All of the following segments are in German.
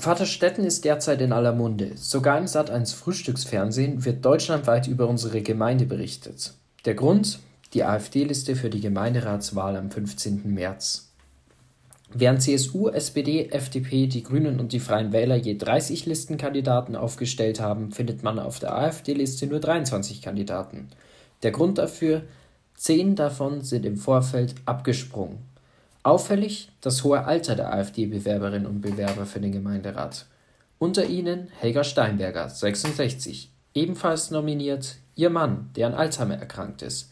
Vaterstetten ist derzeit in aller Munde. Sogar im Sat1 Frühstücksfernsehen wird deutschlandweit über unsere Gemeinde berichtet. Der Grund? Die AfD-Liste für die Gemeinderatswahl am 15. März. Während CSU, SPD, FDP, die Grünen und die Freien Wähler je 30 Listenkandidaten aufgestellt haben, findet man auf der AfD-Liste nur 23 Kandidaten. Der Grund dafür? Zehn davon sind im Vorfeld abgesprungen. Auffällig das hohe Alter der AfD-Bewerberinnen und Bewerber für den Gemeinderat. Unter ihnen Helga Steinberger, 66, ebenfalls nominiert, ihr Mann, der an Alzheimer erkrankt ist.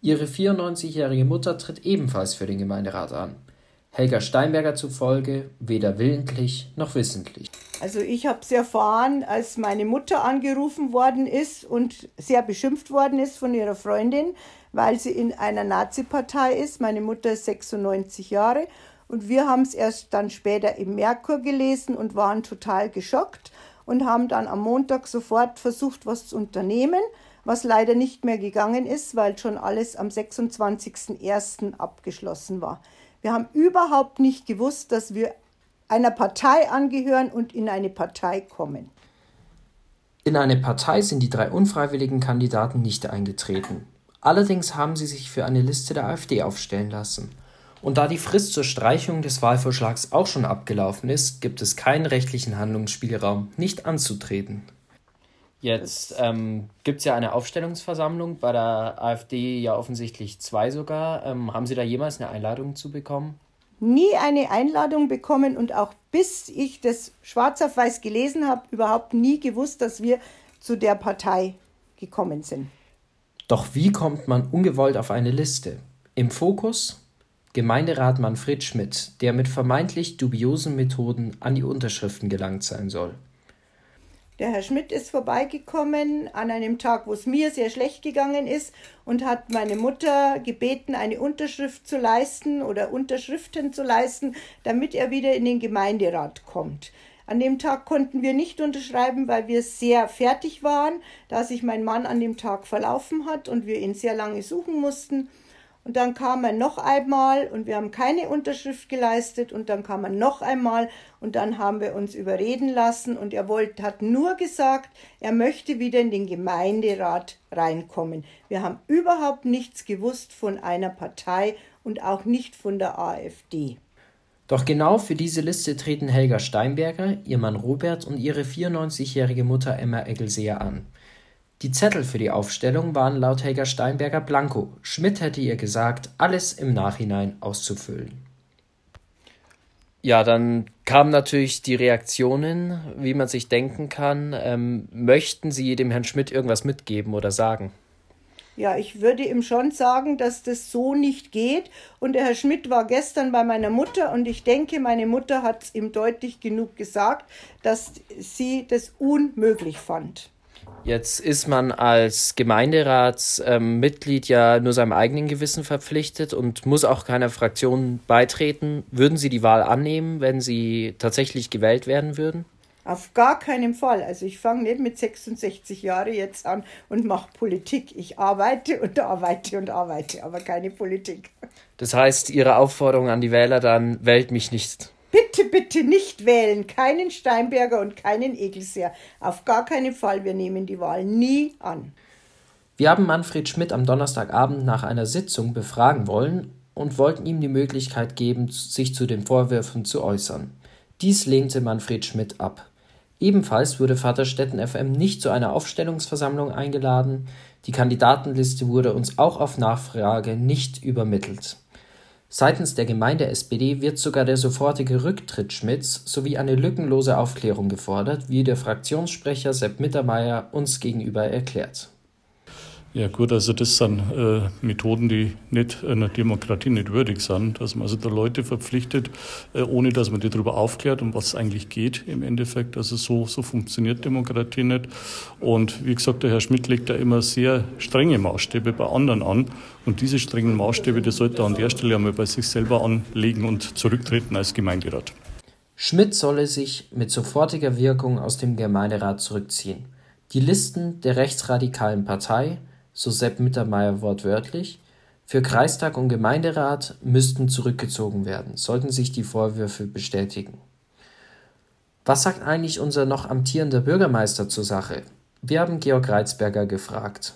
Ihre 94-jährige Mutter tritt ebenfalls für den Gemeinderat an. Helga Steinberger zufolge weder willentlich noch wissentlich. Also ich habe es erfahren, als meine Mutter angerufen worden ist und sehr beschimpft worden ist von ihrer Freundin, weil sie in einer Nazi-Partei ist. Meine Mutter ist 96 Jahre und wir haben es erst dann später im Merkur gelesen und waren total geschockt und haben dann am Montag sofort versucht, was zu unternehmen, was leider nicht mehr gegangen ist, weil schon alles am 26.01. abgeschlossen war. Wir haben überhaupt nicht gewusst, dass wir einer Partei angehören und in eine Partei kommen. In eine Partei sind die drei unfreiwilligen Kandidaten nicht eingetreten. Allerdings haben sie sich für eine Liste der AfD aufstellen lassen. Und da die Frist zur Streichung des Wahlvorschlags auch schon abgelaufen ist, gibt es keinen rechtlichen Handlungsspielraum, nicht anzutreten. Jetzt ähm, gibt es ja eine Aufstellungsversammlung, bei der AfD ja offensichtlich zwei sogar. Ähm, haben Sie da jemals eine Einladung zu bekommen? Nie eine Einladung bekommen und auch bis ich das schwarz auf weiß gelesen habe, überhaupt nie gewusst, dass wir zu der Partei gekommen sind. Doch wie kommt man ungewollt auf eine Liste? Im Fokus Gemeinderat Manfred Schmidt, der mit vermeintlich dubiosen Methoden an die Unterschriften gelangt sein soll. Der Herr Schmidt ist vorbeigekommen an einem Tag, wo es mir sehr schlecht gegangen ist und hat meine Mutter gebeten, eine Unterschrift zu leisten oder Unterschriften zu leisten, damit er wieder in den Gemeinderat kommt. An dem Tag konnten wir nicht unterschreiben, weil wir sehr fertig waren, da sich mein Mann an dem Tag verlaufen hat und wir ihn sehr lange suchen mussten. Und dann kam er noch einmal und wir haben keine Unterschrift geleistet und dann kam er noch einmal und dann haben wir uns überreden lassen und er wollte, hat nur gesagt, er möchte wieder in den Gemeinderat reinkommen. Wir haben überhaupt nichts gewusst von einer Partei und auch nicht von der AfD. Doch genau für diese Liste treten Helga Steinberger, ihr Mann Robert und ihre 94-jährige Mutter Emma Eggelseer an. Die Zettel für die Aufstellung waren laut Helga Steinberger blanko. Schmidt hätte ihr gesagt, alles im Nachhinein auszufüllen. Ja, dann kamen natürlich die Reaktionen, wie man sich denken kann. Ähm, möchten Sie dem Herrn Schmidt irgendwas mitgeben oder sagen? Ja, ich würde ihm schon sagen, dass das so nicht geht. Und der Herr Schmidt war gestern bei meiner Mutter und ich denke, meine Mutter hat es ihm deutlich genug gesagt, dass sie das unmöglich fand. Jetzt ist man als Gemeinderatsmitglied ähm, ja nur seinem eigenen Gewissen verpflichtet und muss auch keiner Fraktion beitreten. Würden Sie die Wahl annehmen, wenn Sie tatsächlich gewählt werden würden? Auf gar keinen Fall. Also ich fange nicht mit 66 Jahren jetzt an und mache Politik. Ich arbeite und arbeite und arbeite, aber keine Politik. Das heißt, Ihre Aufforderung an die Wähler dann, wählt mich nicht. Bitte, bitte nicht wählen. Keinen Steinberger und keinen Egelseer. Auf gar keinen Fall. Wir nehmen die Wahl nie an. Wir haben Manfred Schmidt am Donnerstagabend nach einer Sitzung befragen wollen und wollten ihm die Möglichkeit geben, sich zu den Vorwürfen zu äußern. Dies lehnte Manfred Schmidt ab. Ebenfalls wurde Vaterstetten FM nicht zu einer Aufstellungsversammlung eingeladen, die Kandidatenliste wurde uns auch auf Nachfrage nicht übermittelt. Seitens der Gemeinde-SPD wird sogar der sofortige Rücktritt Schmidts sowie eine lückenlose Aufklärung gefordert, wie der Fraktionssprecher Sepp Mittermeier uns gegenüber erklärt ja gut, also das sind äh, Methoden, die nicht einer Demokratie nicht würdig sind, dass man also da Leute verpflichtet, äh, ohne dass man die darüber aufklärt, um was es eigentlich geht im Endeffekt. Also so, so funktioniert Demokratie nicht. Und wie gesagt, der Herr Schmidt legt da immer sehr strenge Maßstäbe bei anderen an. Und diese strengen Maßstäbe, die sollte er an der Stelle einmal bei sich selber anlegen und zurücktreten als Gemeinderat. Schmidt solle sich mit sofortiger Wirkung aus dem Gemeinderat zurückziehen. Die Listen der rechtsradikalen Partei so Sepp Mittermeier wortwörtlich, für Kreistag und Gemeinderat müssten zurückgezogen werden, sollten sich die Vorwürfe bestätigen. Was sagt eigentlich unser noch amtierender Bürgermeister zur Sache? Wir haben Georg Reitzberger gefragt.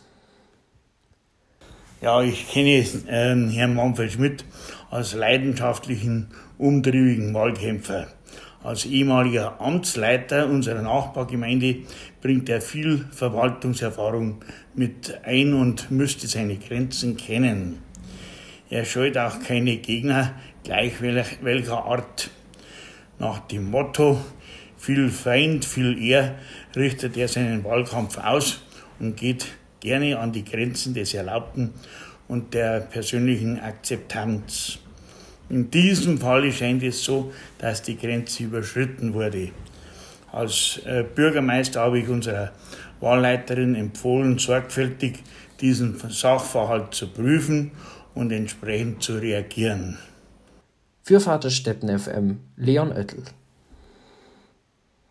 Ja, ich kenne äh, Herrn Manfred Schmidt als leidenschaftlichen, umtriebigen Wahlkämpfer. Als ehemaliger Amtsleiter unserer Nachbargemeinde bringt er viel Verwaltungserfahrung mit ein und müsste seine Grenzen kennen. Er scheut auch keine Gegner, gleich welcher Art. Nach dem Motto, viel Feind, viel Ehr, richtet er seinen Wahlkampf aus und geht gerne an die Grenzen des Erlaubten und der persönlichen Akzeptanz. In diesem Fall scheint es so, dass die Grenze überschritten wurde. Als äh, Bürgermeister habe ich unserer Wahlleiterin empfohlen, sorgfältig diesen Sachverhalt zu prüfen und entsprechend zu reagieren. Für Vaterstetten FM, Leon Oettel.